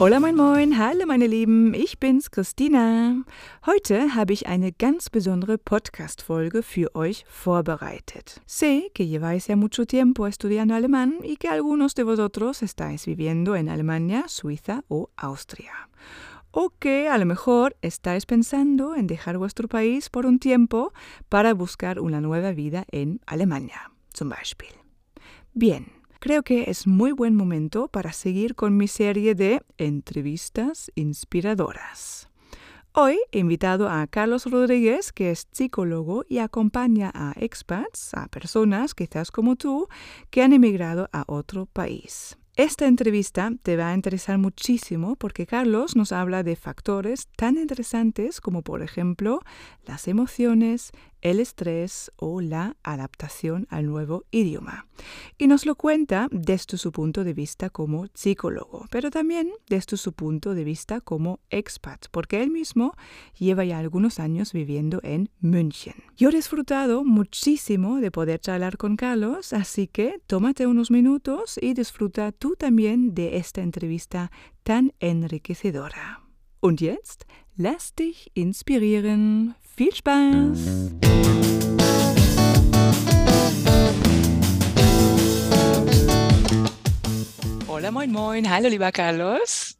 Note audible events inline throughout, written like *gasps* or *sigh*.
Hola moin moin, hallo meine Lieben, ich bin's Christina. Heute habe ich eine ganz besondere Podcast-Folge für euch vorbereitet. Sé que lleváis ya mucho tiempo estudiando alemán y que algunos de vosotros estáis viviendo en Alemania, Suiza o Austria. O que a lo mejor estáis pensando en dejar vuestro país por un tiempo para buscar una nueva vida en Alemania, zum Beispiel. Bien. Creo que es muy buen momento para seguir con mi serie de entrevistas inspiradoras. Hoy he invitado a Carlos Rodríguez, que es psicólogo y acompaña a expats, a personas quizás como tú, que han emigrado a otro país. Esta entrevista te va a interesar muchísimo porque Carlos nos habla de factores tan interesantes como por ejemplo las emociones, el estrés o la adaptación al nuevo idioma. Y nos lo cuenta desde su punto de vista como psicólogo, pero también desde su punto de vista como expat, porque él mismo lleva ya algunos años viviendo en München. Yo he disfrutado muchísimo de poder charlar con Carlos, así que tómate unos minutos y disfruta tú también de esta entrevista tan enriquecedora. Und jetzt lass dich inspirieren. Viel Spaß! Hola, moin, moin. Hallo, lieber Carlos.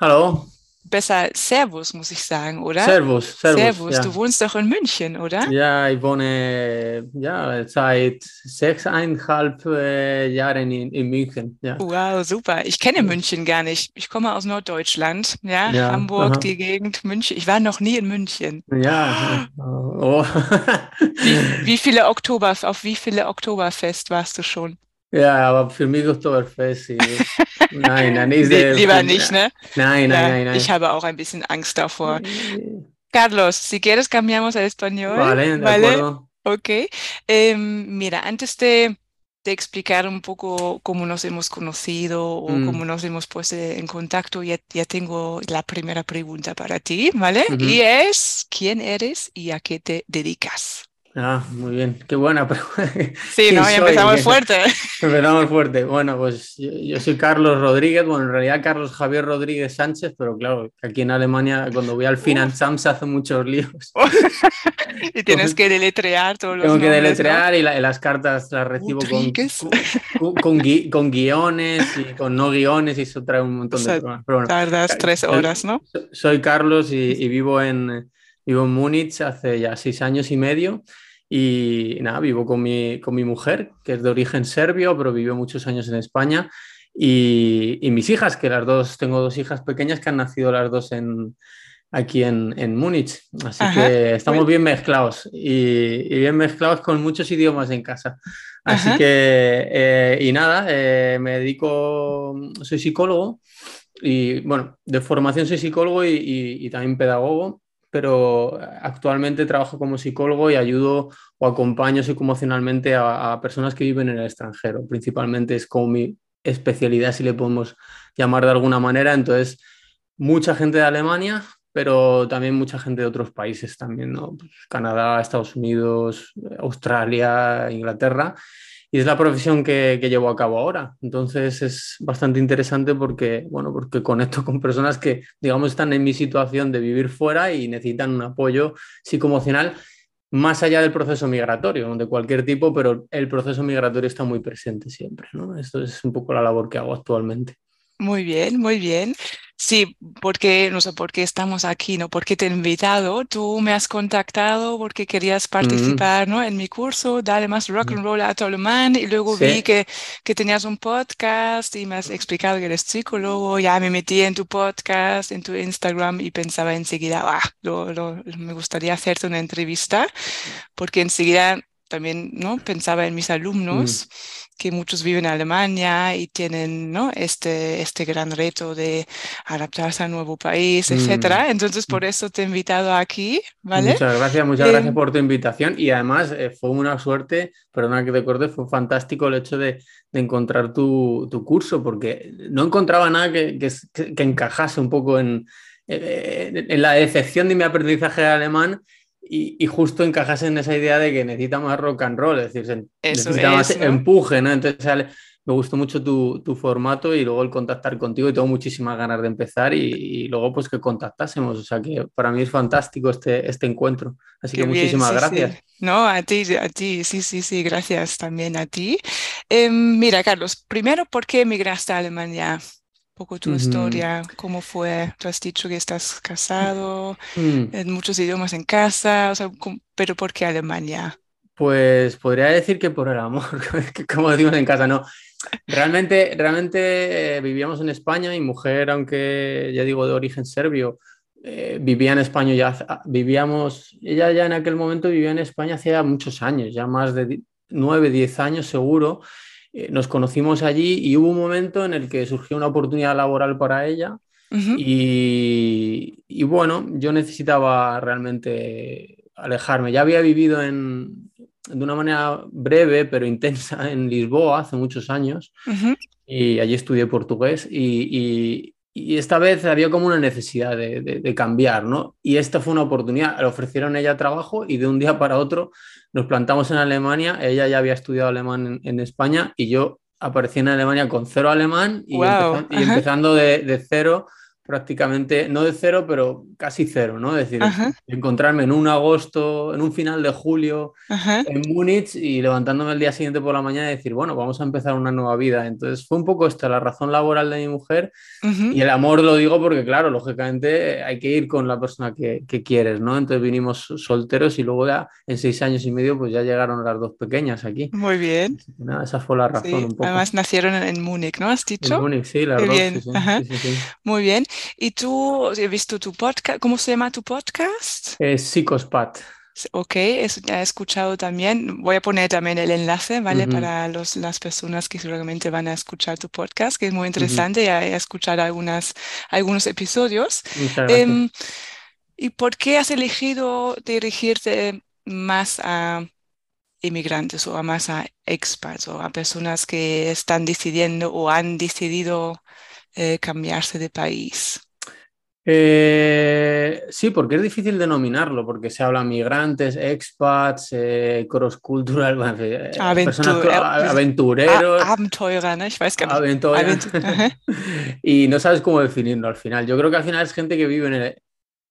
Hallo. Besser Servus, muss ich sagen, oder? Servus, Servus. Servus. Ja. Du wohnst doch in München, oder? ja, ich wohne ja, seit sechseinhalb äh, Jahren in, in München. Ja. Wow, super. Ich kenne. München gar nicht. Ich komme aus Norddeutschland, ja, Ja, Hamburg, aha. die Gegend, München. Ich war noch nie in München. Ja, *gasps* oh. Wie, *laughs* wie viele Oktober, auf wie viele Oktoberfest warst du schon? Ja, aber für mich Oktoberfest. ist- *laughs* Nein, nein, ist lieber nicht, ne? Nein, Ja, nein, nein, nein. Ich habe auch ein bisschen Angst davor. Carlos, si quieres cambiamos al español. Vale, de acuerdo. Ok. Em, mira, antes de, de explicar un poco cómo nos hemos conocido o Mm. cómo nos hemos puesto en contacto, ya, ya tengo la primera pregunta para ti, ¿vale? Ujú. Y es, ¿quién eres y a qué te dedicas? Ah, muy bien, qué buena pregunta. *laughs* Sí, ¿Quién ¿no? Soy? empezamos *laughs* fuerte. Empezamos fuerte. Bueno, pues yo, yo soy Carlos Rodríguez, bueno, en realidad Carlos Javier Rodríguez Sánchez, pero claro, aquí en Alemania cuando voy al Finanzamt se hacen muchos líos. *laughs* Y tienes que deletrear todos los Tengo que nombres, ¿no? deletrear y, la- y las cartas las recibo con, con, con gui- con guiones y con no guiones y eso trae un montón O sea, de problemas. Pero bueno, Tardas tres horas, ¿no? so- soy Carlos y, y vivo, en, vivo en Múnich hace ya seis años y medio. Y nada, vivo con mi, con mi mujer, que es de origen serbio, pero vivió muchos años en España. Y, y mis hijas, que las dos, tengo dos hijas pequeñas que han nacido las dos en, aquí en, en Múnich. Así Ajá, que estamos bien mezclados y, y bien mezclados con muchos idiomas en casa. Así Ajá. que, eh, y nada, eh, me dedico, soy psicólogo y bueno, de formación soy psicólogo y también pedagogo, pero actualmente trabajo como psicólogo y ayudo o acompaño psicoemocionalmente a, a personas que viven en el extranjero. Principalmente es como mi especialidad, si le podemos llamar de alguna manera. Entonces, mucha gente de Alemania, pero también mucha gente de otros países también, ¿no? Pues Canadá, Estados Unidos, Australia, Inglaterra. Y es la profesión que, que llevo a cabo ahora. Entonces es bastante interesante porque, bueno, porque conecto con personas que, digamos, están en mi situación de vivir fuera y necesitan un apoyo psicoemocional más allá del proceso migratorio, de cualquier tipo, pero el proceso migratorio está muy presente siempre, ¿no? Esto es un poco la labor que hago actualmente. Muy bien, muy bien. Sí, porque, no sé por qué estamos aquí, ¿no? Porque te he invitado, tú me has contactado porque querías participar, ¿no? En mi curso, Dale más rock and roll a tu alemán, y luego Sí. vi que, que tenías un podcast y me has explicado que eres psicólogo, ya me metí en tu podcast, en tu Instagram y pensaba enseguida, ah, lo- lo- me gustaría hacerte una entrevista, porque enseguida también, ¿no? Pensaba en mis alumnos que muchos viven en Alemania y tienen, ¿no? Este, este gran reto de adaptarse a un nuevo país, Mm. etcétera. Entonces, por eso te he invitado aquí, ¿vale? Muchas gracias, muchas Eh, gracias por tu invitación y además eh, fue una suerte, perdona que te corte, fue fantástico el hecho de, de encontrar tu, tu curso porque no encontraba nada que, que, que- que encajase un poco en, eh, en la decepción de mi aprendizaje de alemán y, y justo encajase en esa idea de que necesita más rock and roll, es decir, Eso necesita más empuje, ¿no? Entonces al- me gustó mucho tu, tu, formato y luego el contactar contigo y tengo muchísimas ganas de empezar y, y, luego pues que contactásemos. O sea que para mí es fantástico este, este encuentro. Así Qué que bien, muchísimas sí, gracias. sí. No, a ti, a ti, sí, sí, sí, gracias también a ti. Eh, mira, Carlos, primero, ¿por qué emigraste a Alemania? Poco tu Ujú. historia, cómo fue. Tú has dicho que estás casado, Mm, en muchos idiomas en casa, o sea, ¿cómo- pero ¿por qué Alemania? Pues podría decir que por el amor, *laughs* como decimos en casa, no. Realmente, realmente eh, vivíamos en España, mi mujer, aunque ya digo de origen serbio, eh, vivía en España ya, vivíamos, ella ya en aquel momento vivía en España hacía muchos años, ya más de di- nueve, diez años seguro. Eh, nos conocimos allí y hubo un momento en el que surgió una oportunidad laboral para ella y, y bueno, yo necesitaba realmente alejarme. Ya había vivido en, de una manera breve pero intensa *laughs* en Lisboa hace muchos años y allí estudié portugués y, y- y esta vez había como una necesidad de, de- de cambiar, ¿no? Y esta fue una oportunidad. Le ofrecieron a ella trabajo y de un día para otro nos plantamos en Alemania. Ella ya había estudiado alemán en, en España y yo aparecí en Alemania con cero alemán y, Wow, empezando de, de cero, prácticamente, no de cero, pero casi cero, ¿no? Es decir, ajá, encontrarme en un agosto, en un final de julio ajá. en Múnich y levantándome el día siguiente por la mañana y decir, bueno, vamos a empezar una nueva vida. Entonces fue un poco esta la razón laboral de mi mujer y el amor lo digo porque, claro, lógicamente hay que ir con la persona que, que quieres, ¿no? Entonces vinimos solteros y luego ya en seis años y medio pues ya llegaron las dos pequeñas aquí. Muy bien. Nada, esa fue la razón Sí, un poco. además nacieron en, en Múnich, ¿no? ¿Has En dicho? Múnich, sí, bien, ajá. sí, sí, sí. Muy bien. ¿Y tú he visto tu podcast? ¿Cómo se llama tu podcast? Es Psicospat. Ok, eso ya he escuchado también. Voy a poner también el enlace, ¿vale? Ujú, Para los, las personas que seguramente van a escuchar tu podcast, que es muy interesante. Ya he escuchado algunas, algunos episodios. Em, ¿y por qué has elegido dirigirte más a inmigrantes o a más a expats o a personas que están decidiendo o han decidido eh, cambiarse de país? Eh, sí, porque es difícil denominarlo, porque se habla migrantes, expats, eh, cross-cultural, *laughs* Aventur aventureros, Abenteurer, ne? Ich weiß gar nicht. aventuras, Aventu *laughs* Ajá. y no sabes cómo definirlo al final. Yo creo que al final es gente que vive en el,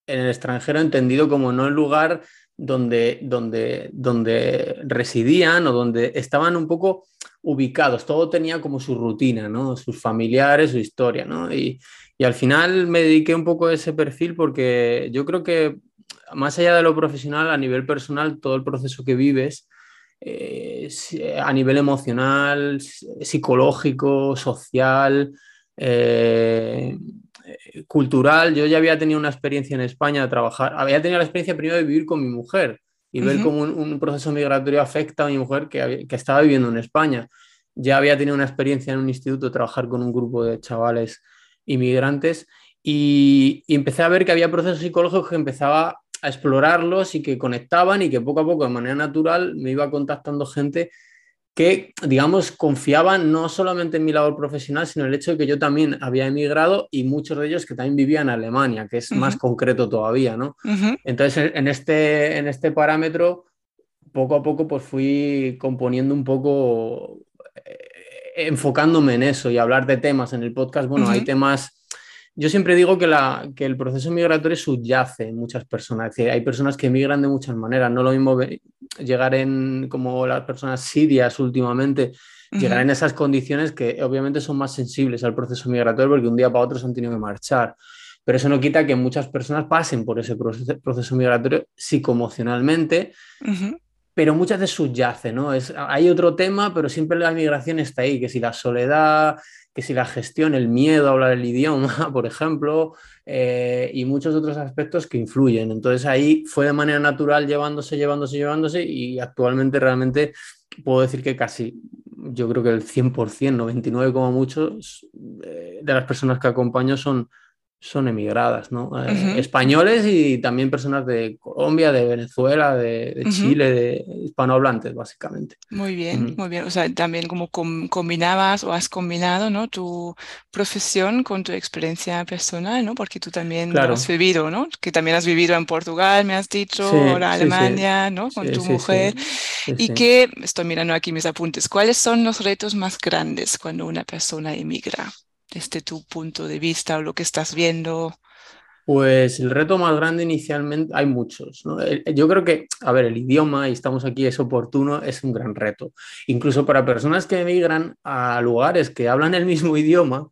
en el extranjero entendido como no el lugar donde, donde, donde residían o donde estaban un poco ubicados. Todo tenía como su rutina, ¿no? Sus familiares, su historia, ¿no? Y, y al final me dediqué un poco a ese perfil porque yo creo que más allá de lo profesional, a nivel personal, todo el proceso que vives, eh, a nivel emocional, psicológico, social, eh, cultural. Yo ya había tenido una experiencia en España de trabajar, había tenido la experiencia primero de vivir con mi mujer y ver cómo un, un proceso migratorio afecta a mi mujer que, que estaba viviendo en España. Ya había tenido una experiencia en un instituto, trabajar con un grupo de chavales inmigrantes y, y empecé a ver que había procesos psicológicos que empezaba a explorarlos y que conectaban y que poco a poco, de manera natural, me iba contactando gente que, digamos, confiaban no solamente en mi labor profesional, sino en el hecho de que yo también había emigrado y muchos de ellos que también vivían en Alemania, que es más concreto todavía, ¿no? Entonces, en este, en este parámetro, poco a poco, pues fui componiendo un poco, eh, enfocándome en eso y hablar de temas en el podcast. Bueno, hay temas. Yo siempre digo que, la, que el proceso migratorio subyace en muchas personas. Es decir, hay personas que emigran de muchas maneras. No lo mismo llegar en, como las personas sirias últimamente, llegar Ujú. en esas condiciones que obviamente son más sensibles al proceso migratorio porque un día para otro se han tenido que marchar. Pero eso no quita que muchas personas pasen por ese proceso, proceso migratorio psicoemocionalmente, Ujú. pero muchas veces subyace, ¿no? Es, hay otro tema, pero siempre la migración está ahí, que si la soledad, que si la gestión, el miedo a hablar el idioma, *laughs* por ejemplo, eh, y muchos otros aspectos que influyen. Entonces ahí fue de manera natural llevándose, llevándose, llevándose, y actualmente realmente puedo decir que casi, yo creo que el 100%, 99 como muchos, eh, de las personas que acompaño son son emigradas, ¿no? Eh, españoles y también personas de Colombia, de Venezuela, de, Chile, de hispanohablantes, básicamente. Muy bien, muy bien. O sea, también como combinabas o has combinado, ¿no? Tu profesión con tu experiencia personal, ¿no? Porque tú también lo has vivido, ¿no? Que también has vivido en Portugal, me has dicho, ahora Alemania, ¿no? Con tu mujer. y que, estoy mirando aquí mis apuntes, ¿cuáles son los retos más grandes cuando una persona emigra? Desde tu punto de vista o lo que estás viendo? Pues el reto más grande inicialmente, hay muchos. Yo creo que, a ver, el idioma, y estamos aquí, es oportuno, es un gran reto. Incluso para personas que emigran a lugares que hablan el mismo idioma,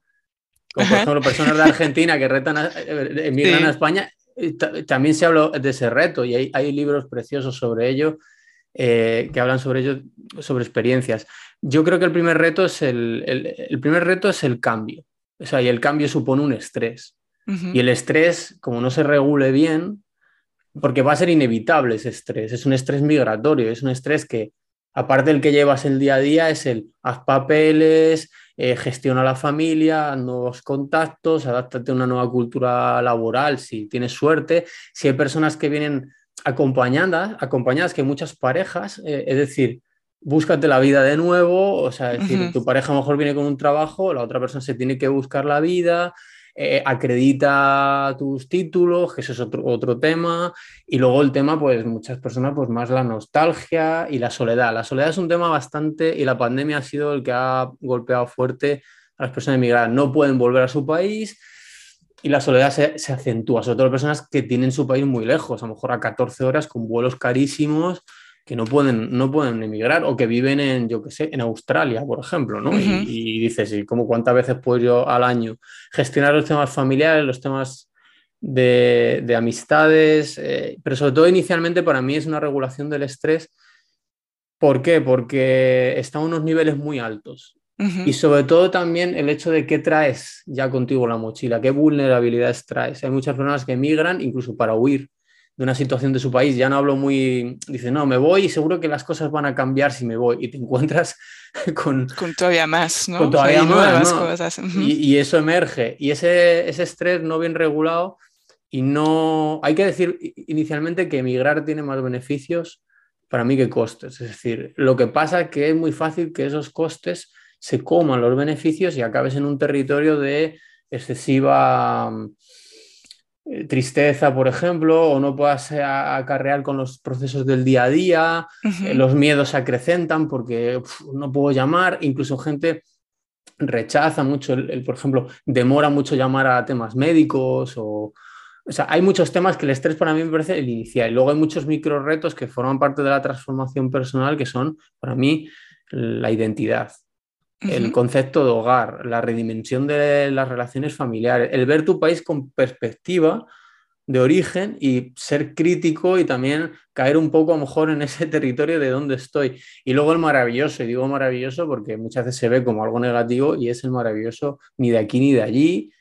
como por ejemplo personas de Argentina que retan eh, emigran a España, eh, también se habla de ese reto y hay, hay libros preciosos sobre ello eh, que hablan sobre ello, sobre experiencias. Yo creo que el primer reto es el, el, primer reto es el cambio. O sea, y el cambio supone un estrés. Y el estrés, como no se regule bien, porque va a ser inevitable ese estrés, es un estrés migratorio, es un estrés que, aparte del que llevas el día a día, es el haz papeles, eh, gestiona la familia, nuevos contactos, adáptate a una nueva cultura laboral si tienes suerte. Si hay personas que vienen acompañadas, acompañadas que muchas parejas, eh, es decir, búscate la vida de nuevo, o sea, decir, tu pareja a lo mejor viene con un trabajo, la otra persona se tiene que buscar la vida, eh, acredita tus títulos, que eso es otro, otro tema, y luego el tema, pues muchas personas, pues más la nostalgia y la soledad. La soledad es un tema bastante, y la pandemia ha sido el que ha golpeado fuerte a las personas emigradas. No pueden volver a su país, y la soledad se, se, acentúa, sobre todo las personas que tienen su país muy lejos, a lo mejor a 14 horas con vuelos carísimos que no pueden, no pueden emigrar o que viven en, yo qué sé, en Australia, por ejemplo, ¿no? y, dices, ¿y cómo cuántas veces puedo yo al año gestionar los temas familiares, los temas de, de amistades? Eh, pero sobre todo inicialmente para mí es una regulación del estrés. ¿Por qué? Porque está a unos niveles muy altos. Y sobre todo también el hecho de qué traes ya contigo la mochila, qué vulnerabilidades traes. Hay muchas personas que emigran incluso para huir de una situación de su país, ya no hablo muy, dice, no, me voy y seguro que las cosas van a cambiar si me voy y te *laughs* encuentras con... Con todavía más, ¿no? Con todavía más, cosas. y, eso emerge y ese, ese estrés no bien regulado y no... Hay que decir inicialmente que emigrar tiene más beneficios para mí que costes, es decir, lo que pasa es que es muy fácil que esos costes se coman los beneficios y acabes en un territorio de excesiva eh, tristeza, por ejemplo, o no puedas eh, acarrear con los procesos del día a día, eh, los miedos se acrecentan porque no puedo llamar, incluso gente rechaza mucho, el, por ejemplo, demora mucho llamar a temas médicos o... O sea, hay muchos temas que el estrés para mí me parece el inicial. Luego hay muchos micro retos que forman parte de la transformación personal que son, para mí, la identidad el concepto de hogar, la redimensión de las relaciones familiares, el ver tu país con perspectiva de origen y ser crítico y también caer un poco a lo mejor en ese *laughs* territorio de donde estoy. Y luego el maravilloso, y digo maravilloso porque muchas veces se ve como algo negativo y es el maravilloso ni de aquí ni de allí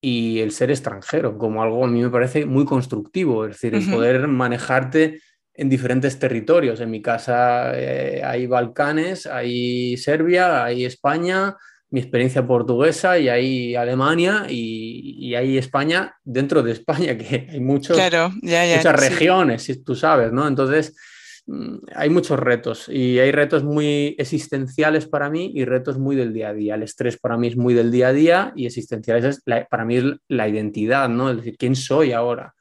y el ser extranjero como algo a mí me parece muy constructivo, es decir, el poder manejarte en diferentes territorios. En mi casa eh, hay Balcanes, hay Serbia, hay España, mi experiencia portuguesa y hay Alemania y, hay España dentro de España, *laughs* que hay muchos, muchas regiones, si tú sabes, ¿no? Entonces, mm, hay muchos retos y hay retos muy existenciales para mí y retos muy del día a día. El estrés para mí es muy del día a día y existenciales es para mí es la identidad, ¿no? Es decir, ¿quién soy ahora?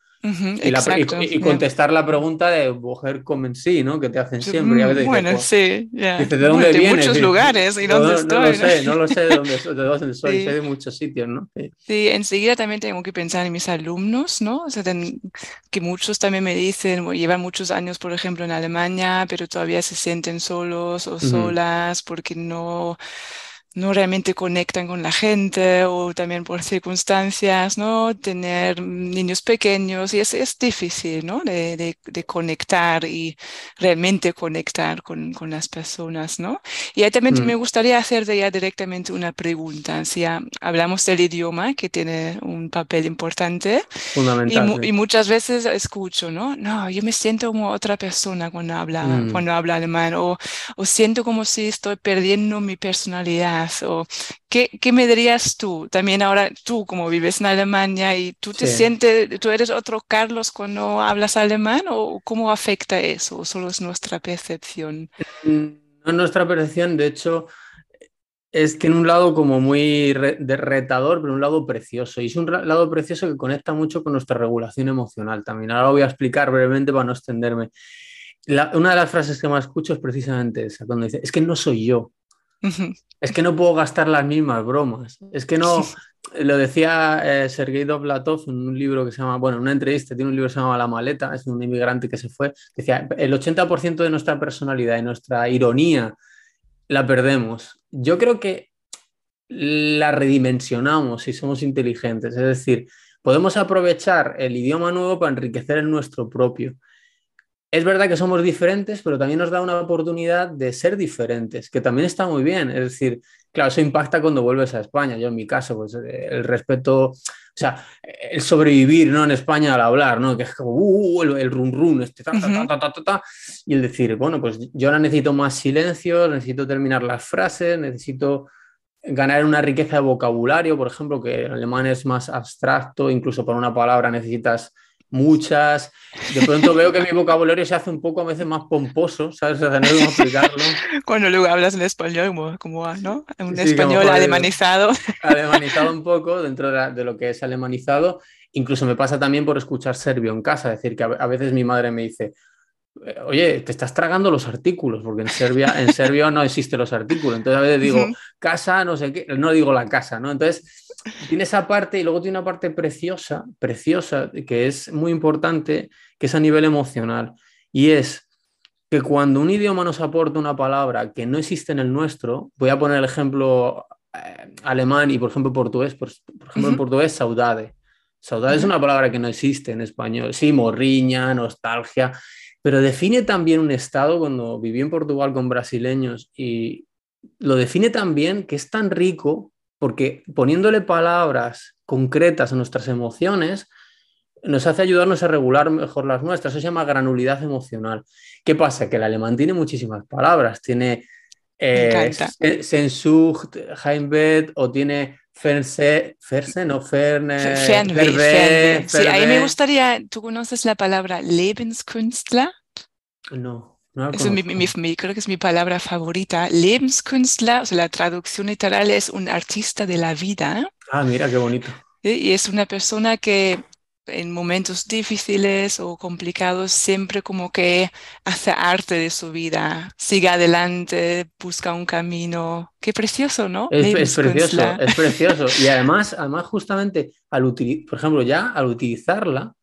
Y, contestar la pregunta de mujer como en sí, ¿no? Que te hacen siempre. Mm, bueno, sí, ¿de dónde de muchos lugares y dónde estoy. No lo sé, no lo sé de dónde, de dónde soy, sé de muchos sitios, ¿no? Sí. enseguida también tengo que pensar en mis alumnos, ¿no? O sea, que muchos también me dicen, llevan muchos años, por ejemplo, en Alemania, pero todavía se sienten solos o solas porque no no realmente conectan con la gente o también por circunstancias, ¿no? Tener niños pequeños y es, es difícil, ¿no? De, de, conectar y realmente conectar con, con, las personas, ¿no? Y ahí también me mm. gustaría hacerte ya directamente una pregunta. Si hablamos del idioma, que tiene un papel importante. Fundamental. Y, y, muchas veces escucho, ¿no? No, yo me siento como otra persona cuando habla, mm. cuando habla alemán o, o siento como si estoy perdiendo mi personalidad O, ¿qué, ¿qué, me dirías tú? También ahora tú, como vives en Alemania y tú te sientes, tú eres otro Carlos cuando hablas alemán o cómo afecta eso? ¿O solo es nuestra percepción? Mm, no nuestra percepción, de hecho, es, tiene un lado como muy de retador, pero un lado precioso. Y es un lado precioso que conecta mucho con nuestra regulación emocional también. Ahora lo voy a explicar brevemente para no extenderme. una de las frases que más escucho es precisamente esa, cuando dice, es que no soy yo. Es que no puedo gastar las mismas bromas. Es que no, lo decía eh, Sergei Dovlatov en un libro que se llama, bueno, en una entrevista, tiene un libro que se llama La maleta, es un inmigrante que se fue, decía, el 80% de nuestra personalidad y nuestra ironía la perdemos. Yo creo que la redimensionamos si somos inteligentes, es decir, podemos aprovechar el idioma nuevo para enriquecer el nuestro propio. Es verdad que somos diferentes, pero también nos da una oportunidad de ser diferentes, que también está muy bien. Es decir, claro, eso impacta cuando vuelves a España. Yo en mi caso, pues el respeto, o sea, el sobrevivir ¿no? en España al hablar, ¿no? que es como uh, el, el, run run, este, ta, ta, ta, ta, y el decir, bueno, pues yo ahora necesito más silencio, necesito terminar las frases, necesito ganar una riqueza de vocabulario, por ejemplo, que el alemán es más abstracto, incluso para una palabra necesitas muchas. De pronto veo que mi vocabulario se hace un poco a veces más pomposo, ¿sabes? O sea, no explicarlo. Cuando luego hablas en español, como, como ¿no? Un español alemanizado. Alemanizado un poco dentro de, lo que es alemanizado. Incluso me pasa también por escuchar serbio en casa, es decir, que a, veces mi madre me dice, oye, te estás tragando los artículos, porque en Serbia, en serbio no existen los artículos. Entonces a veces digo, casa, no sé qué, no digo la casa, ¿no? Entonces tiene esa parte y luego tiene una parte preciosa, preciosa, que es muy importante, que es a nivel emocional. Y es que cuando un idioma nos aporta una palabra que no existe en el nuestro, voy a poner el ejemplo eh, alemán y por ejemplo portugués, por, ejemplo en portugués, saudade. Saudade es una palabra que no existe en español. Sí, morriña, nostalgia, pero define también un estado cuando viví en Portugal con brasileños y lo define también que es tan rico porque poniéndole palabras concretas a nuestras emociones, nos hace ayudarnos a regular mejor las nuestras. Eso se llama granulidad emocional. ¿Qué pasa? Que el alemán tiene muchísimas palabras. Tiene eh, Sensucht, Heimbet o tiene Ferse, Ferse, no Ferne. Fernweh, Sí, ahí me gustaría, ¿tú conoces la palabra Lebenskünstler? No creo que es mi palabra favorita. Lebenskünstler, o sea, la traducción literal es un artista de la vida. Ah, mira, qué bonito. Y es una persona que en momentos difíciles o complicados siempre como que hace arte de su vida, sigue adelante, busca un camino. Qué precioso, ¿no? Es, es precioso, es precioso. Y además, además justamente, al por ejemplo, ya al utilizarla,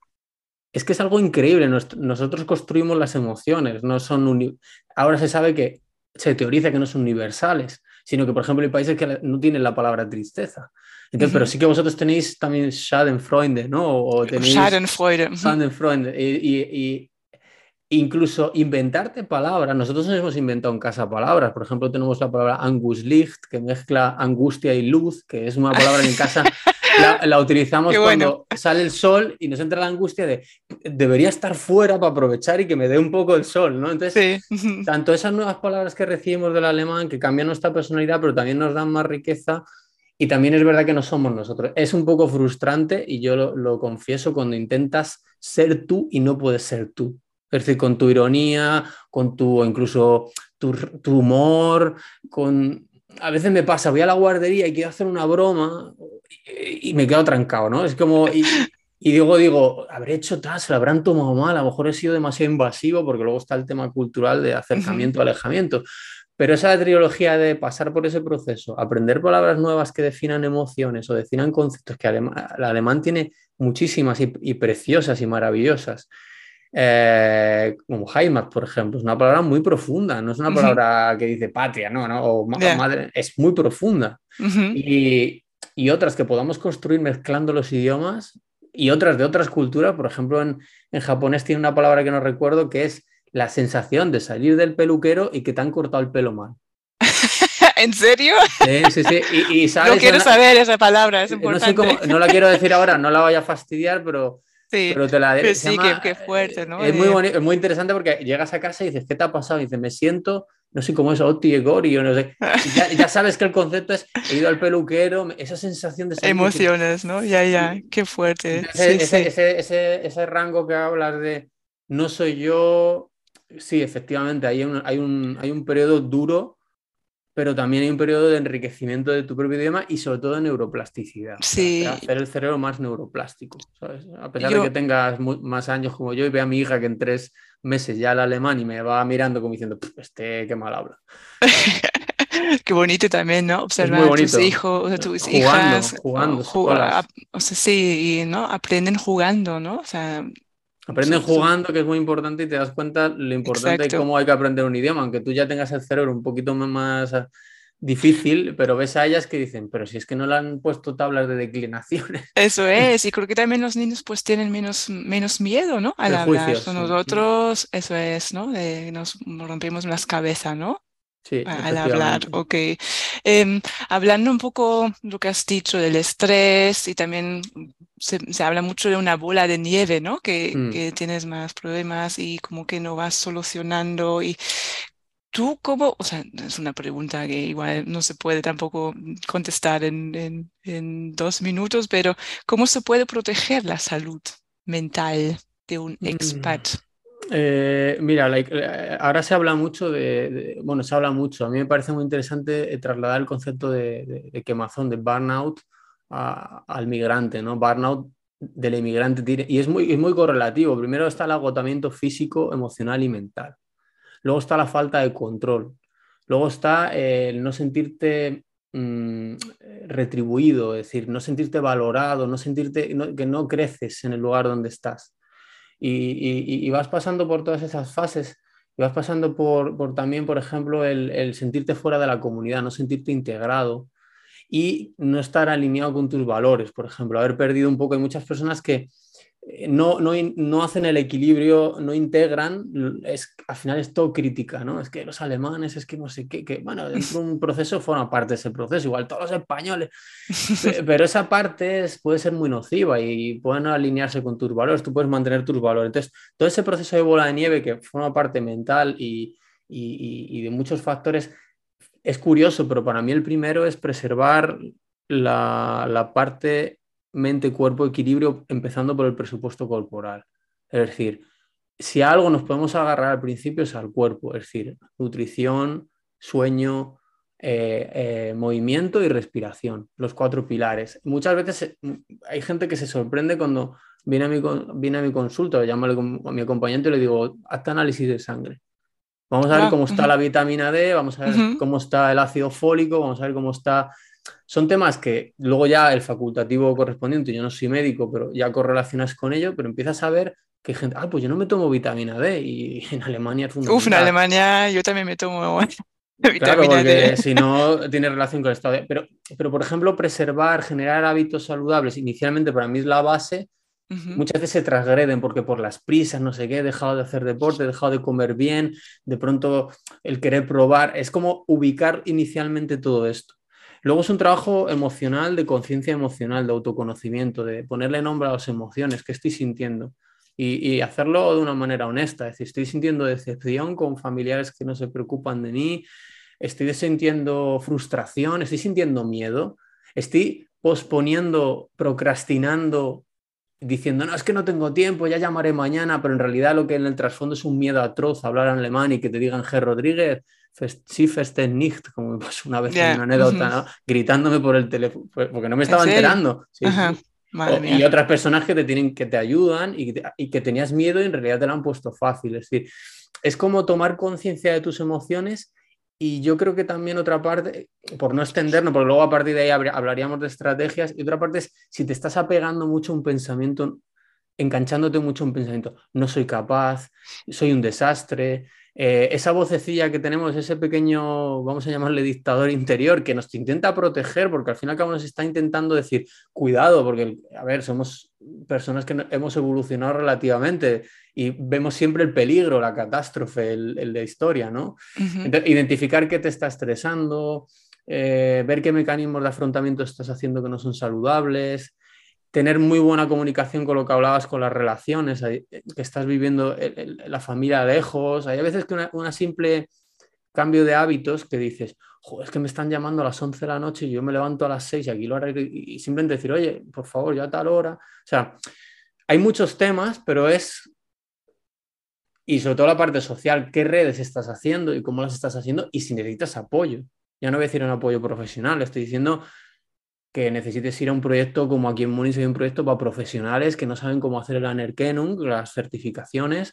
es que es algo increíble. nosotros construimos las emociones, no son ahora se sabe que se teoriza que no son universales, sino que, por ejemplo, hay países que no tienen la palabra tristeza. Entonces, pero sí que vosotros tenéis también Schadenfreude, ¿no? O tenéis Schadenfreude. Schadenfreude. y, incluso inventarte palabras. Nosotros nos hemos inventado en casa palabras. Por ejemplo, tenemos la palabra Anguslicht, que mezcla angustia y luz, que es una palabra que en casa *laughs* la, utilizamos cuando sale el sol y nos entra la angustia de debería estar fuera para aprovechar y que me dé un poco el sol, ¿no? Entonces, *laughs* tanto esas nuevas palabras que recibimos del alemán, que cambian nuestra personalidad, pero también nos dan más riqueza. Y también es verdad que no somos nosotros. Es un poco frustrante y yo lo, lo confieso cuando intentas ser tú y no puedes ser tú. Es decir, con tu ironía, con tu incluso tu, tu humor, con, a veces me pasa, voy a la guardería y quiero hacer una broma y, me quedo trancado, ¿no? Es como, y, y digo, digo, habré hecho tal, se lo habrán tomado mal, a lo mejor he sido demasiado invasivo porque luego está el tema cultural de acercamiento, alejamiento. Pero esa trilogía de pasar por ese proceso, aprender palabras nuevas que definan emociones o definan conceptos que el alemán tiene muchísimas y preciosas y maravillosas. Eh, como Heimat, por ejemplo, es una palabra muy profunda, no es una palabra que dice patria, no, no, o madre, es muy profunda. y, otras que podamos construir mezclando los idiomas y otras de otras culturas, por ejemplo, en, japonés tiene una palabra que no recuerdo que es la sensación de salir del peluquero y que te han cortado el pelo mal. *laughs* ¿En serio? Sí, sí, sí. Y, no quiero saber esa palabra, es importante. No, no la quiero decir ahora, no la vaya a fastidiar, pero Sí, pero te la sí, qué, fuerte, ¿no? Es muy, es muy interesante porque llegas a casa y dices, ¿qué te ha pasado? Y dices, me siento no sé cómo es, Oti Gori, o no sé. Ya, ya, sabes que el concepto es, he ido al peluquero, esa sensación de... Emociones, ¿no? Ya, ya, qué fuerte. Ese, ese, ese, ese, rango que hablas de no soy yo, sí, efectivamente, hay un, hay un, hay un periodo duro pero también hay un periodo de enriquecimiento de tu propio idioma y sobre todo de neuroplasticidad. Sí. hacer el cerebro más neuroplástico, ¿sabes? A pesar de que tengas más años como yo y vea a mi hija que en tres meses ya el alemán y me va mirando como diciendo, este qué mal habla. *laughs* qué bonito también, ¿no? Observar a tus hijos, a tus hijas. Jugando, o sea, sí, y, ¿no? Aprenden jugando, ¿no? O sea, Aprenden jugando, que es muy importante, y te das cuenta lo importante de cómo hay que aprender un idioma, aunque tú ya tengas el cerebro un poquito más ah, difícil, pero ves a ellas que dicen, pero si es que no le han puesto tablas de declinaciones. *laughs* Eso *laughs* es, y creo que también los niños pues tienen menos, menos miedo, ¿no? Al hablar. Nosotros, eso es, ¿no? nos rompemos las cabezas, ¿no? Sí, al hablar, ok. Em, hablando un poco lo que has dicho del estrés y también se, habla mucho de una bola de nieve, ¿no? Que, mm. que, tienes más problemas y como que no vas solucionando. Y tú cómo, o sea, es una pregunta que igual no se puede tampoco contestar en, en, en dos minutos, pero ¿cómo se puede proteger la salud mental de un mm. Eh, mira, eh, ahora se habla mucho de, bueno, se habla mucho. A mí me parece muy interesante eh, trasladar el concepto de, quemazón, de burnout al migrante, ¿no? Burnout del inmigrante y es muy, muy correlativo. Primero está el agotamiento físico, emocional y mental. Luego está la falta de control. Luego está el no sentirte mm, retribuido, es decir, no sentirte valorado, no sentirte que no creces en el lugar donde estás y, vas pasando por todas esas fases y vas pasando por, también, por ejemplo, el, sentirte fuera de la comunidad, no sentirte integrado y no estar alineado con tus valores, por ejemplo, haber perdido un poco. Hay muchas personas que no, no, no, hacen el equilibrio, no integran, es, al final es todo crítica, ¿no? Es que los alemanes, es que no sé qué, que bueno, dentro de un *laughs* proceso forma parte de ese proceso, igual todos los españoles, *laughs* pero esa parte puede ser muy nociva y pueden alinearse con tus valores, tú puedes mantener tus valores. Entonces, todo ese proceso de bola de nieve que forma parte mental y, y, y de muchos factores, es curioso, pero para mí el primero es preservar la, la parte mente, cuerpo, equilibrio, empezando por el presupuesto corporal. Es decir, si a algo nos podemos agarrar al principio es al cuerpo, es decir, nutrición, sueño, eh, eh, movimiento y respiración, los cuatro pilares. Muchas veces eh, hay gente que se sorprende cuando viene a mi, viene a mi consulta, le llamo a mi acompañante y le digo, hazte análisis de sangre. Vamos a ver ah, cómo está la vitamina D, vamos a ver cómo está el ácido fólico, vamos a ver cómo está son temas que luego ya el facultativo correspondiente, yo no soy médico, pero ya correlacionas con ello, pero empiezas a ver que gente, ah, pues yo no me tomo vitamina D y *laughs* en Alemania es fundamental. Uf, en Alemania yo también me tomo *laughs* vitamina claro, porque si no tiene relación con el estado de... Pero, pero, por ejemplo, preservar, generar hábitos saludables, inicialmente para mí es la base, Muchas veces se transgreden porque por las prisas, no sé qué, he dejado de hacer deporte, he dejado de comer bien, de pronto el querer probar, es como ubicar inicialmente todo esto. Luego es un trabajo emocional, de conciencia emocional, de autoconocimiento, de ponerle nombre a las emociones que estoy sintiendo y, hacerlo de una manera honesta. Es estoy sintiendo decepción con familiares que no se preocupan de mí, estoy sintiendo frustración, estoy sintiendo miedo, estoy posponiendo, procrastinando, diciendo, no, es que no tengo tiempo, ya llamaré mañana, pero en realidad lo que en el trasfondo es un miedo atroz a hablar alemán y que te digan, G. Rodríguez, sí nicht, como me pasó una vez en una anécdota, gritándome por el teléfono, porque no me estaba enterando. y otras personas que te, tienen, que te ayudan y, y, que tenías miedo y en realidad te lo han puesto fácil. Es decir, es como tomar conciencia de tus emociones y yo creo que también otra parte, por no extendernos, porque luego a partir de ahí hablaríamos de estrategias, y otra parte es si te estás apegando mucho a un pensamiento, enganchándote mucho a un pensamiento, no soy capaz, soy un desastre, eh, esa vocecilla que tenemos, ese pequeño, vamos a llamarle dictador interior, que nos intenta proteger, porque al fin y al cabo nos está intentando decir, cuidado, porque, a ver, somos personas que hemos evolucionado relativamente y vemos siempre el peligro, la catástrofe, el, de historia, ¿no? identificar qué te está estresando, eh, ver qué mecanismos de afrontamiento estás haciendo que no son saludables, tener muy buena comunicación con lo que hablabas con las relaciones, eh, que estás viviendo la familia lejos. Hay a veces que una, simple cambio de hábitos que dices, es que me están llamando a las 11 de la noche y yo me levanto a las 6 y aquí lo haré y, y simplemente decir, oye, por favor, ya a tal hora. O sea, hay muchos temas, pero es y sobre todo la parte social, qué redes estás haciendo y cómo las estás haciendo y si necesitas apoyo. Ya no voy a decir un apoyo profesional, estoy diciendo que necesites ir a un proyecto como aquí en Múnich hay un proyecto para profesionales que no saben cómo hacer el Anerkennung, las certificaciones,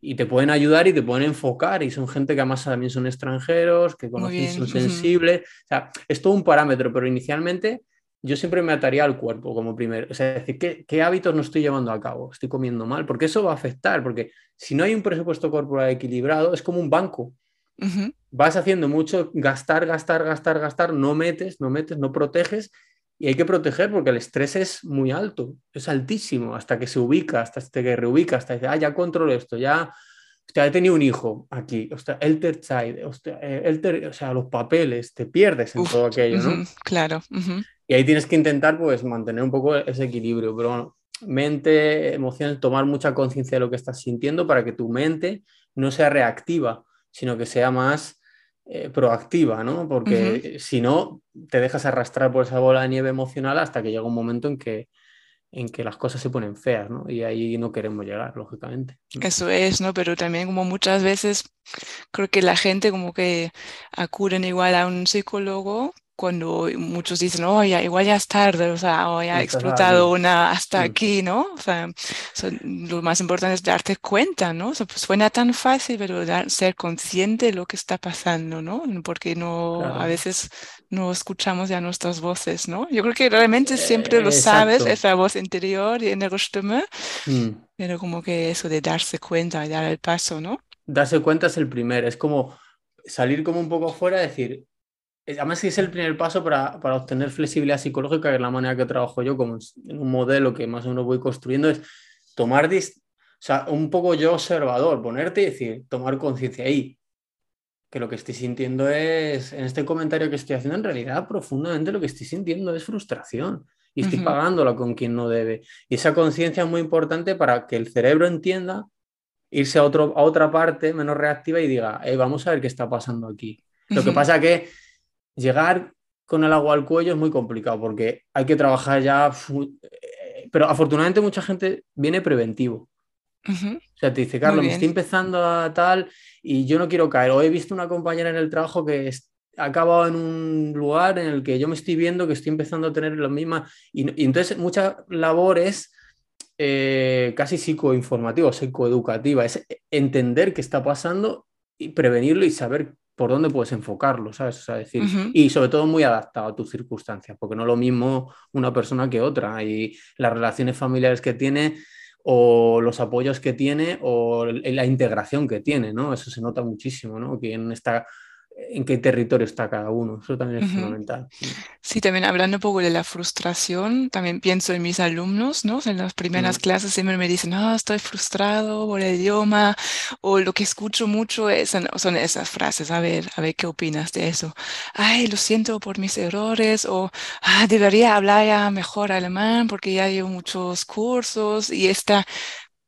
y te pueden ayudar y te pueden enfocar, y son gente que además también son extranjeros, que conocen, son sensibles, o sea, es todo un parámetro, pero inicialmente yo siempre me ataría al cuerpo como primero. O sea, decir, ¿qué, ¿qué, hábitos no estoy llevando a cabo? Estoy comiendo mal, porque eso va a afectar, porque si no hay un presupuesto corporal equilibrado, es como un banco. Vas haciendo mucho, gastar, gastar, gastar, gastar, no metes, no metes, no proteges, y hay que proteger porque el estrés es muy alto, es altísimo, hasta que se ubica, hasta que reubica, hasta que, ah, ya controlo esto, ya hostia, he tenido un hijo aquí, hostia, el child, hostia, eh, el o sea, los papeles, te pierdes en todo aquello, ¿no? claro. Y ahí tienes que intentar, pues, mantener un poco ese equilibrio, pero bueno, mente, emociones, tomar mucha conciencia de lo que estás sintiendo para que tu mente no sea reactiva, sino que sea más eh, proactiva, ¿no? Porque si no, te dejas arrastrar por esa bola de nieve emocional hasta que llega un momento en que, en que las cosas se ponen feas, ¿no? Y ahí no queremos llegar, lógicamente. Eso es, ¿no? Pero también como muchas veces creo que la gente como que acuden igual a un psicólogo cuando muchos dicen, oh, ya, igual ya es tarde, o sea, oh, ya he explotado una hasta aquí, ¿no? O sea, lo más importante es darte cuenta, ¿no? O sea, pues suena tan fácil, pero ser consciente de lo que está pasando, ¿no? Porque no, a veces no escuchamos ya nuestras voces, ¿no? Yo creo que realmente siempre lo sabes, esa voz interior y en el mm. pero como que eso de darse cuenta y dar el paso, ¿no? Darse cuenta es el primer, es como salir como un poco fuera y decir, Además, es el primer paso para, para, obtener flexibilidad psicológica, que es la manera que trabajo yo, como en un modelo que más o menos voy construyendo, es tomar, o sea, un poco yo observador, ponerte y decir, tomar conciencia ahí, que lo que estoy sintiendo es, en este comentario que estoy haciendo, en realidad profundamente lo que estoy sintiendo es frustración y estoy pagándola con quien no debe. Y esa conciencia es muy importante para que el cerebro entienda, irse a, otro, a otra parte menos reactiva y diga, vamos a ver qué está pasando aquí. Lo que pasa que llegar con el agua al cuello es muy complicado porque hay que trabajar ya, eh, pero afortunadamente mucha gente viene preventivo. O sea, te dice, Carlos, me estoy empezando a tal y yo no quiero caer. O he visto una compañera en el trabajo que ha acabado en un lugar en el que yo me estoy viendo que estoy empezando a tener las mismas. Y, entonces mucha labor es eh, casi psicoinformativa, psicoeducativa, es entender qué está pasando y prevenirlo y saber por dónde puedes enfocarlo, ¿sabes? O sea, decir, y sobre todo muy adaptado a tus circunstancias, porque no es lo mismo una persona que otra, y las relaciones familiares que tiene, o los apoyos que tiene, o la integración que tiene, ¿no? Eso se nota muchísimo, ¿no? Quién está en qué territorio está cada uno. Eso también es fundamental. Sí, también hablando un poco de la frustración, también pienso en mis alumnos, ¿no? En las primeras clases siempre me dicen, no, estoy frustrado por el idioma, o lo que escucho mucho es, son esas frases, a ver, a ver qué opinas de eso. Ay, lo siento por mis errores, o ah, debería hablar ya mejor alemán porque ya llevo muchos cursos y esta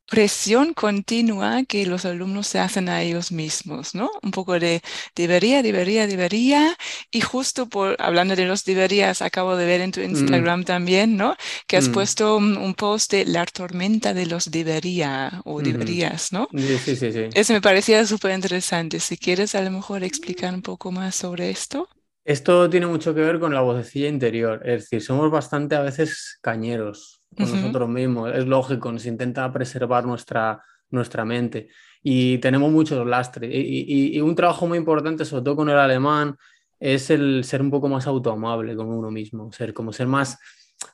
presión continua que los alumnos se hacen a ellos mismos, ¿no? Un poco de debería, debería, debería. Y justo por hablando de los deberías, acabo de ver en tu mm. Instagram también, ¿no? Que has mm. puesto un, post de la tormenta de los debería o deberías, ¿no? Sí, sí, sí, Eso me parecía súper interesante. Si quieres a lo mejor explicar un poco más sobre esto. Esto tiene mucho que ver con la vocecilla interior, es decir, somos bastante a veces cañeros, con nosotros mismos. Es lógico, nos intenta preservar nuestra, nuestra mente y tenemos muchos lastres. Y, un trabajo muy importante, sobre todo con el alemán, es el ser un poco más autoamable con uno mismo, ser como ser más...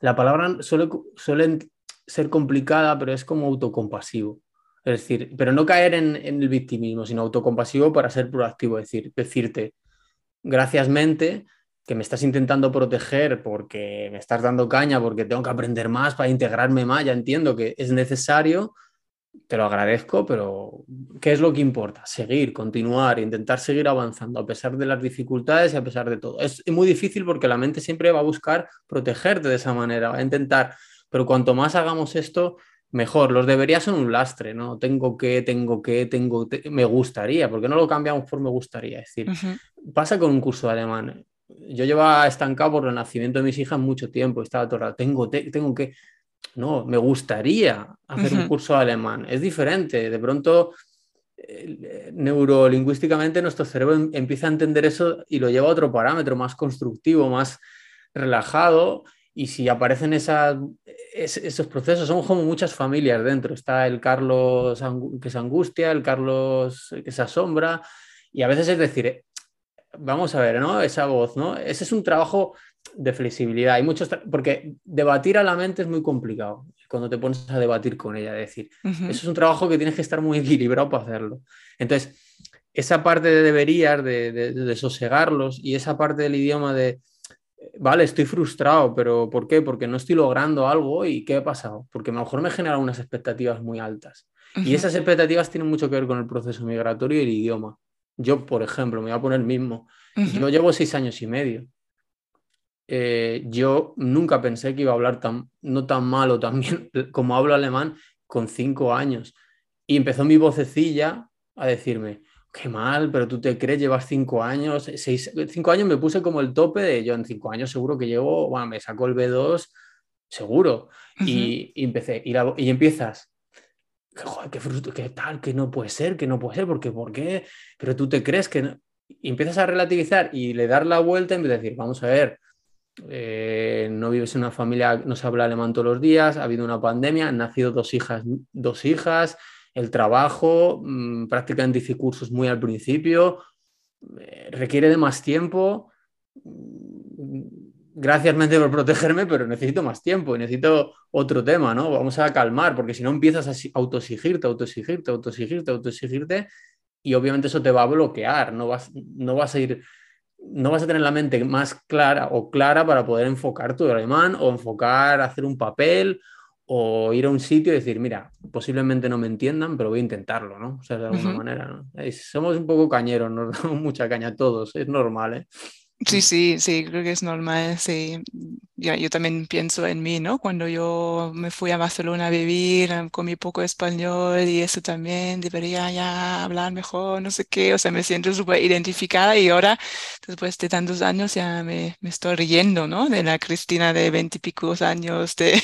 La palabra suele, suele ser complicada, pero es como autocompasivo. Es decir, pero no caer en, en, el victimismo, sino autocompasivo para ser proactivo, es decir, decirte, gracias mente, que me estás intentando proteger porque me estás dando caña, porque tengo que aprender más para integrarme más, ya entiendo que es necesario, te lo agradezco, pero ¿qué es lo que importa? Seguir, continuar, intentar seguir avanzando a pesar de las dificultades y a pesar de todo. Es muy difícil porque la mente siempre va a buscar protegerte de esa manera, va a intentar, pero cuanto más hagamos esto, mejor. Los debería son un lastre, ¿no? Tengo que, tengo que, tengo, me gustaría, porque no lo cambiamos por me gustaría. Es decir, pasa con un curso de alemán. Yo llevaba estancado por el nacimiento de mis hijas mucho tiempo, estaba todo tengo, tengo que, no, me gustaría hacer un curso de alemán. Es diferente, de pronto eh, neurolingüísticamente nuestro cerebro em, empieza a entender eso y lo lleva a otro parámetro más constructivo, más relajado y si aparecen esas, esos procesos, son como muchas familias dentro. Está el Carlos que se angustia, el Carlos que se asombra, y a veces es decir, vamos a ver, ¿no? Esa voz, ¿no? Ese es un trabajo de flexibilidad. Hay muchos, porque debatir a la mente es muy complicado cuando te pones a debatir con ella. decir, eso es un trabajo que tienes que estar muy *laughs* equilibrado para hacerlo. Entonces, esa parte de deberías, de, de sosegarlos, y esa parte del idioma de vale, estoy frustrado, pero ¿por qué? Porque no estoy logrando algo y ¿qué ha pasado? Porque a lo mejor me generan unas expectativas muy altas. Y esas expectativas tienen mucho que ver con el proceso migratorio y el idioma. Yo, por ejemplo, me voy a poner el mismo. Yo llevo seis años y medio. Eh, yo nunca pensé que iba a hablar tan, no tan mal o tan *laughs* bien como hablo alemán con cinco años. Y empezó mi vocecilla a decirme, qué mal, pero tú te crees, llevas cinco años, seis, cinco años me puse como el tope de yo en cinco años seguro que llevo, bueno, me sacó el B2 seguro. y, empecé, y, y empiezas, joder, qué, qué tal, que no puede ser, que no puede ser, porque ¿por qué? Pero tú te crees que Y empiezas a relativizar y le dar la vuelta en vez de decir, vamos a ver, eh, no vives en una familia, no se habla alemán todos los días, ha habido una pandemia, han nacido dos hijas, dos hijas, el trabajo, mm, prácticamente hice cursos muy al principio, eh, requiere de más tiempo. Mm, gracias, mente, por protegerme, pero necesito más tiempo, necesito otro tema, ¿no? Vamos a calmar, porque si no empiezas a autoexigirte, autoexigirte, autoexigirte, autoexigirte, y obviamente eso te va a bloquear, no vas, no vas a ir no vas a tener la mente más clara o clara para poder enfocar tu alemán o enfocar, hacer un papel o ir a un sitio y decir, mira, posiblemente no me entiendan, pero voy a intentarlo, ¿no? O sea, de alguna manera, ¿no? somos un poco cañeros, nos *laughs* damos mucha caña todos, es normal, ¿eh? Sí, sí, sí, creo que es normal, sí. Ya, yo también pienso en mí, ¿no? Cuando yo me fui a Barcelona a vivir con mi poco español y eso también, debería ya hablar mejor, no sé qué, o sea, me siento súper identificada y ahora, después de tantos años, ya me, me estoy riendo, ¿no? De la Cristina de veintipicos años, de...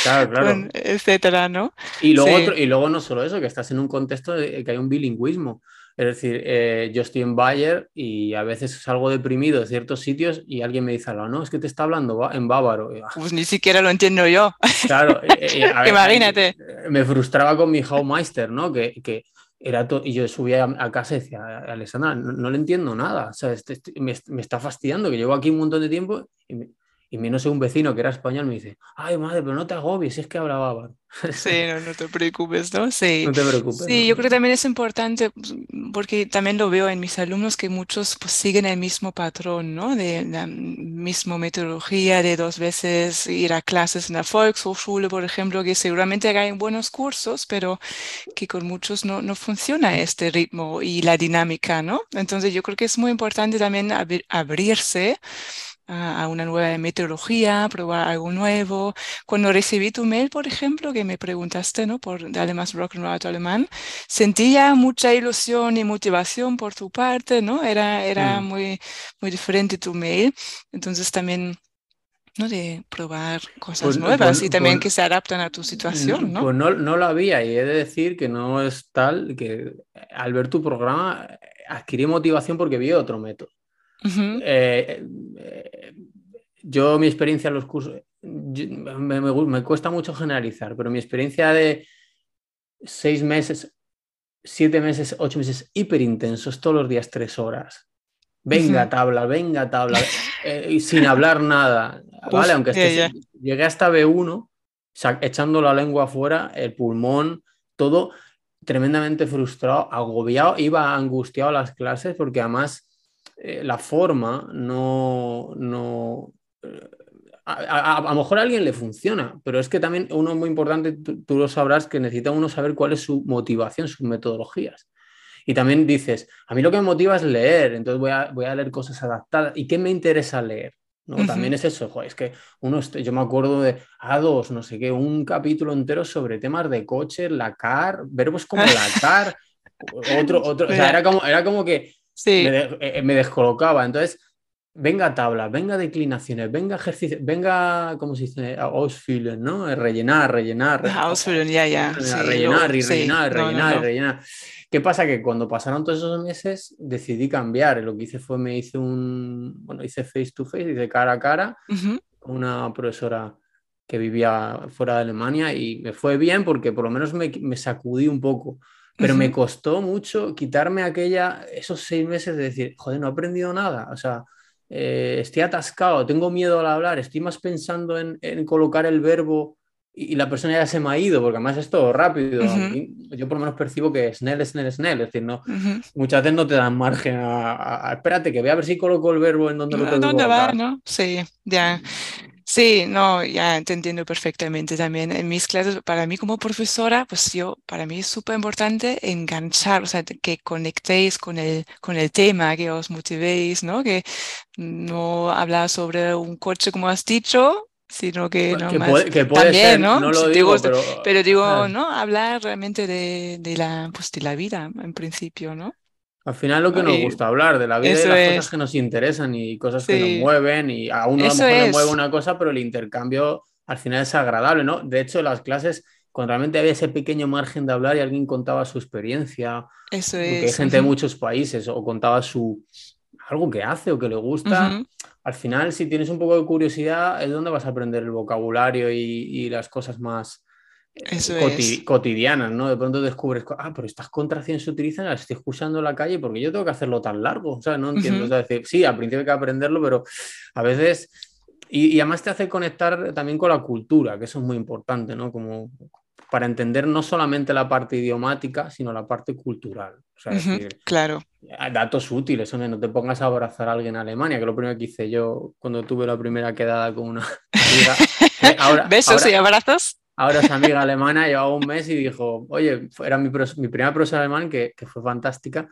Claro, *laughs* claro. etcétera, ¿no? Y luego, otro, y luego no solo eso, que estás en un contexto de que hay un bilingüismo. Es decir, eh, yo estoy en Bayer y a veces salgo deprimido de ciertos sitios y alguien me dice, no, es que te está hablando en bávaro. Ah". Pues ni siquiera lo entiendo yo. Claro, *laughs* eh, Imagínate. Me frustraba con mi Haumeister, ¿no? Que, que era todo, y yo subía a, casa y decía, Alessandra, no, le entiendo nada, o sea, este, este, me, me, está fastidiando, que llevo aquí un montón de tiempo y me, y menos un vecino que era español me dice, ay madre, pero no te agobies, es que hablaba Sí, no, no, te preocupes, ¿no? Sí. *laughs* No te preocupes. Sí, yo creo que también es importante, pues, porque también lo veo en mis alumnos que muchos pues, siguen el mismo patrón, ¿no? De la misma metodología de dos veces ir a clases en la Volkshochschule, por ejemplo, que seguramente hay buenos cursos, pero que con muchos no, no funciona este ritmo y la dinámica, ¿no? Entonces yo creo que es muy importante también abrirse a, una nueva metodología, probar algo nuevo. Cuando recibí tu mail, por ejemplo, que me preguntaste, ¿no? Por darle más rock and roll a tu alemán, sentía mucha ilusión y motivación por tu parte, ¿no? Era, era mm. muy, muy diferente tu mail. Entonces también... ¿no? de probar cosas pues, nuevas pues, y también pues que se adaptan a tu situación, ¿no? Pues no, no lo había y he de decir que no es tal que al ver tu programa adquirí motivación porque vi otro método. Eh, eh, yo, mi experiencia en los cursos, me, cuesta mucho generalizar, pero mi experiencia de seis meses, siete meses, ocho meses hiper intensos, todos los días tres horas. Venga, tabla, venga, tabla, *laughs* eh, sin hablar nada. ¿vale? Aunque llegué hasta B1, echando la lengua afuera, el pulmón, todo tremendamente frustrado, agobiado, iba angustiado a las clases porque además eh, la forma no... no eh, a, lo mejor a alguien le funciona, pero es que también uno muy importante, tú, lo sabrás, que necesita uno saber cuál es su motivación, sus metodologías. Y también dices, a mí lo que me motiva es leer, entonces voy a, voy a leer cosas adaptadas. ¿Y qué me interesa leer? ¿no? También es eso, joder, es que uno, yo me acuerdo de A2, no sé qué, un capítulo entero sobre temas de coches, la car, verbos como la *laughs* car, otro, otro, o sea, era como, era como que me, me descolocaba. Entonces, venga tablas, venga declinaciones, venga ejercicios, venga, ¿cómo se dice? Ausfüllen, ¿no? Rellenar, rellenar. Ausfüllen, ya, ya. rellenar, y rellenar, rellenar, y rellenar. ¿Qué pasa? Que cuando pasaron todos esos meses decidí cambiar. Lo que hice fue, me hice un, bueno, hice face to face, hice cara a cara, con una profesora que vivía fuera de Alemania y me fue bien porque por lo menos me, me sacudí un poco. Pero me costó mucho quitarme aquella, esos seis meses de decir, joder, no he aprendido nada. O sea, eh, estoy atascado, tengo miedo al hablar, estoy más pensando en, colocar el verbo y, la persona ya se me ha ido, porque además es todo rápido. Yo por lo menos percibo que snell, snell, snell, es decir, no, muchas veces no te dan margen a, espérate, que voy a ver si coloco el verbo en donde lo tengo ¿Dónde va, no? Sí, ya. Sí, no, ya te entiendo perfectamente también. En mis clases, para mí como profesora, pues yo, para mí es súper importante enganchar, o sea, que conectéis con el, con el tema, que os motivéis, ¿no? Que no hablar sobre un coche como has dicho, sino que, no más, puede, también, ¿no? lo digo, pero, digo, ¿no? Hablar realmente de, de, la, pues de la vida, en principio, ¿no? Al final lo que nos gusta hablar, de la vida y las cosas que nos interesan y cosas que nos mueven y a uno a lo mejor le mueve una cosa, pero el intercambio al final es agradable, ¿no? De hecho, las clases, cuando realmente había ese pequeño margen de hablar y alguien contaba su experiencia, Eso es. hay gente de muchos países o contaba su algo que hace o que le gusta, al final si tienes un poco de curiosidad es donde vas a aprender el vocabulario y, y las cosas más cotidianas, ¿no? De pronto descubres, ah, pero estas contracciones se utilizan, las estoy escuchando en la calle porque yo tengo que hacerlo tan largo, o sea, no entiendo, decir, sí, al principio hay que aprenderlo, pero a veces, y, además te hace conectar también con la cultura, que eso es muy importante, ¿no? Como para entender no solamente la parte idiomática, sino la parte cultural. O sea, claro. Datos útiles, no te pongas a abrazar a alguien en Alemania, que lo primero que hice yo cuando tuve la primera quedada con una. *laughs* Ahora, *laughs* ¿Besos y abrazos? Ahora es amiga alemana, llevaba un mes y dijo, oye, era mi, mi primera profesora alemán que, que, fue fantástica.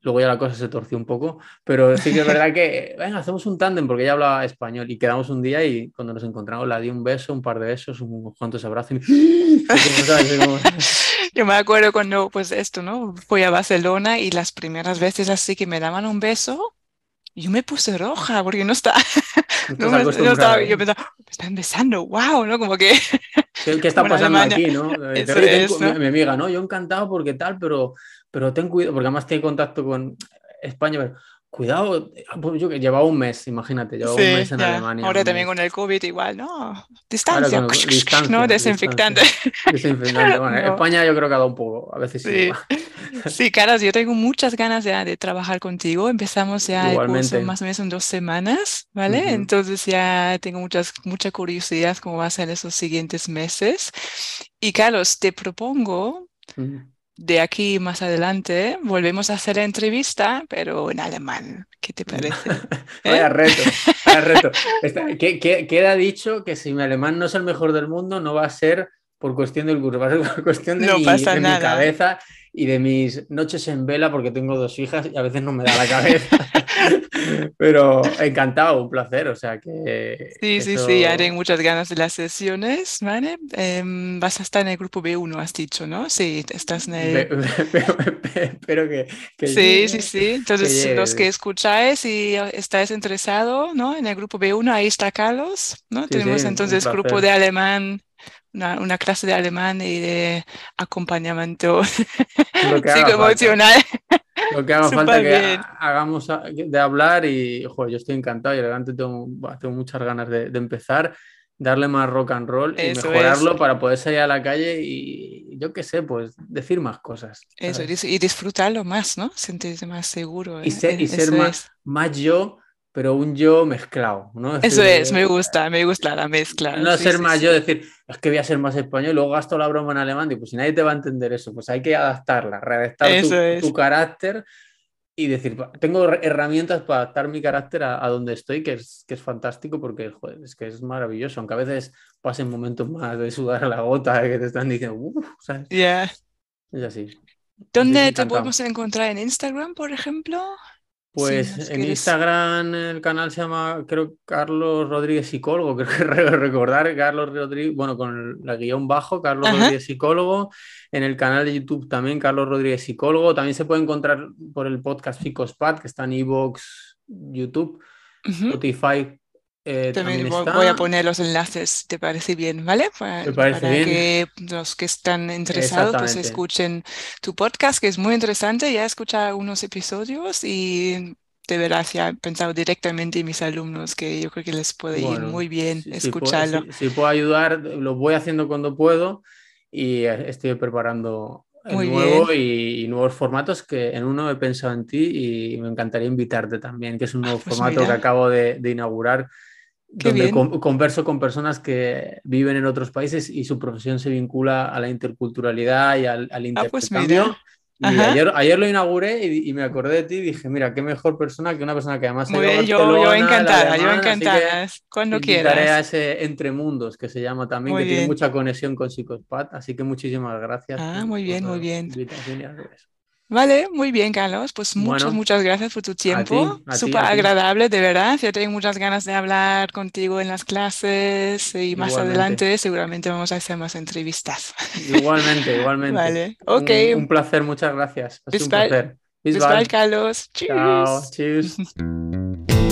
Luego ya la cosa se torció un poco, pero sí que es verdad que, *laughs* venga, hacemos un tándem porque ella hablaba español y quedamos un día y cuando nos encontramos la di un beso, un par de besos, unos cuantos abrazos y... *laughs* *laughs* Yo me acuerdo cuando, pues esto, ¿no? Fui a Barcelona y las primeras veces así que me daban un beso, yo me puse roja porque no está, *laughs* no, me, estaba, yo pensaba, me están besando, wow, ¿no? Como que... ¿Qué, está *laughs* pasando aquí, no? *laughs* Mi, amiga, ¿no? Yo encantado porque tal, pero, pero ten cuidado, porque además tiene contacto con España, pero cuidado, pues yo que llevaba un mes, imagínate, llevaba un mes en Alemania. Ahora también con el COVID igual, ¿no? *laughs* Distancia, ¿no? Desinfectante. Desinfectante. Bueno, *laughs* España yo creo que ha dado un poco, a veces sí. *laughs* Sí, Caras, yo tengo muchas ganas ya de trabajar contigo. Empezamos ya el curso más o menos en dos semanas, ¿vale? Entonces ya tengo muchas, mucha curiosidad cómo va a ser esos siguientes meses. Y Carlos, te propongo de aquí más adelante volvemos a hacer la entrevista, pero en alemán. ¿Qué te *laughs* parece? vaya ¿Eh? reto, vaya reto. *laughs* queda dicho que si mi alemán no es el mejor del mundo, no va a ser por cuestión del curso, va a ser por cuestión de, mi, de mi cabeza y de mis noches en vela, porque tengo dos hijas y a veces no me da la cabeza. *laughs* Pero encantado, un placer, o sea que... Sí, sí, sí, haré muchas ganas de las sesiones, ¿vale? Em, vas a estar en el grupo B1, has dicho, ¿no? Sí, estás en el... Espero que, Sí, sí, sí. Entonces, los que escucháis y estáis interesado, ¿no? En el grupo B1, ahí está Carlos, ¿no? Tenemos entonces grupo de alemán una, clase de alemán y de acompañamiento *laughs* psicoemocional. Lo que haga *laughs* falta que hagamos de hablar y yo estoy encantado y elegante, tengo, tengo muchas ganas de, empezar, darle más rock and roll y mejorarlo para poder salir a la calle y yo qué sé, pues decir más cosas. Eso, y disfrutarlo más, ¿no? Sentirse más seguro. Y ser, y ser más, más yo pero un yo mezclado, ¿no? Eso es, me gusta, me gusta la mezcla. No ser más yo, decir, es que voy a ser más español, luego gasto la broma en alemán, y pues si nadie te va a entender eso, pues hay que adaptarla, readaptar tu, carácter y decir, tengo herramientas para adaptar mi carácter a, donde estoy, que es, que es fantástico porque joder, es que es maravilloso, aunque a veces pasen momentos más de sudar a la gota, que te están diciendo, uff, ¿sabes? Yeah. Es así. ¿Dónde te podemos encontrar en Instagram, por ejemplo? Pues en Instagram el canal se llama, creo, Carlos Rodríguez Psicólogo, *laughs* creo que recordar, Carlos Rodríguez, bueno, con la guion bajo, Carlos Rodríguez Psicólogo. En el canal de YouTube también, Carlos Rodríguez Psicólogo. También se puede encontrar por el podcast Psicospad, que está en Evox, YouTube, Spotify, eh, también, voy a poner los enlaces, ¿te parece bien? ¿Vale? Para, que los que están interesados pues escuchen tu podcast, que es muy interesante. Ya he escuchado unos episodios y de verdad ya he pensado directamente en mis alumnos que yo creo que les puede ir muy bien escucharlo. Si, puedo, ayudar, lo voy haciendo cuando puedo y estoy preparando el nuevo y, nuevos formatos que en uno he pensado en ti y me encantaría invitarte también, que es un ah, nuevo pues formato que acabo de, de inaugurar donde converso con personas que viven en otros países y su profesión se vincula a la interculturalidad y al, al ah, pues intercambio. y ayer, ayer, lo inauguré y, me acordé de ti y dije, mira, qué mejor persona que una persona que además... Muy bien, yo, yo encantada, yo encantada, cuando quieras. a ese Entre Mundos, que se llama también, que tiene mucha conexión con Psicospat, así que muchísimas gracias. Ah, muy bien, muy bien. Vale, muy bien, Carlos. Pues muchas, muchas gracias por tu tiempo. Súper agradable, de verdad. Yo tengo muchas ganas de hablar contigo en las clases y más adelante seguramente vamos a hacer más entrevistas. Igualmente, *laughs* igualmente. Vale, ok. Un, placer, muchas gracias. un placer. Bis, Carlos. Chao, cheers. *laughs*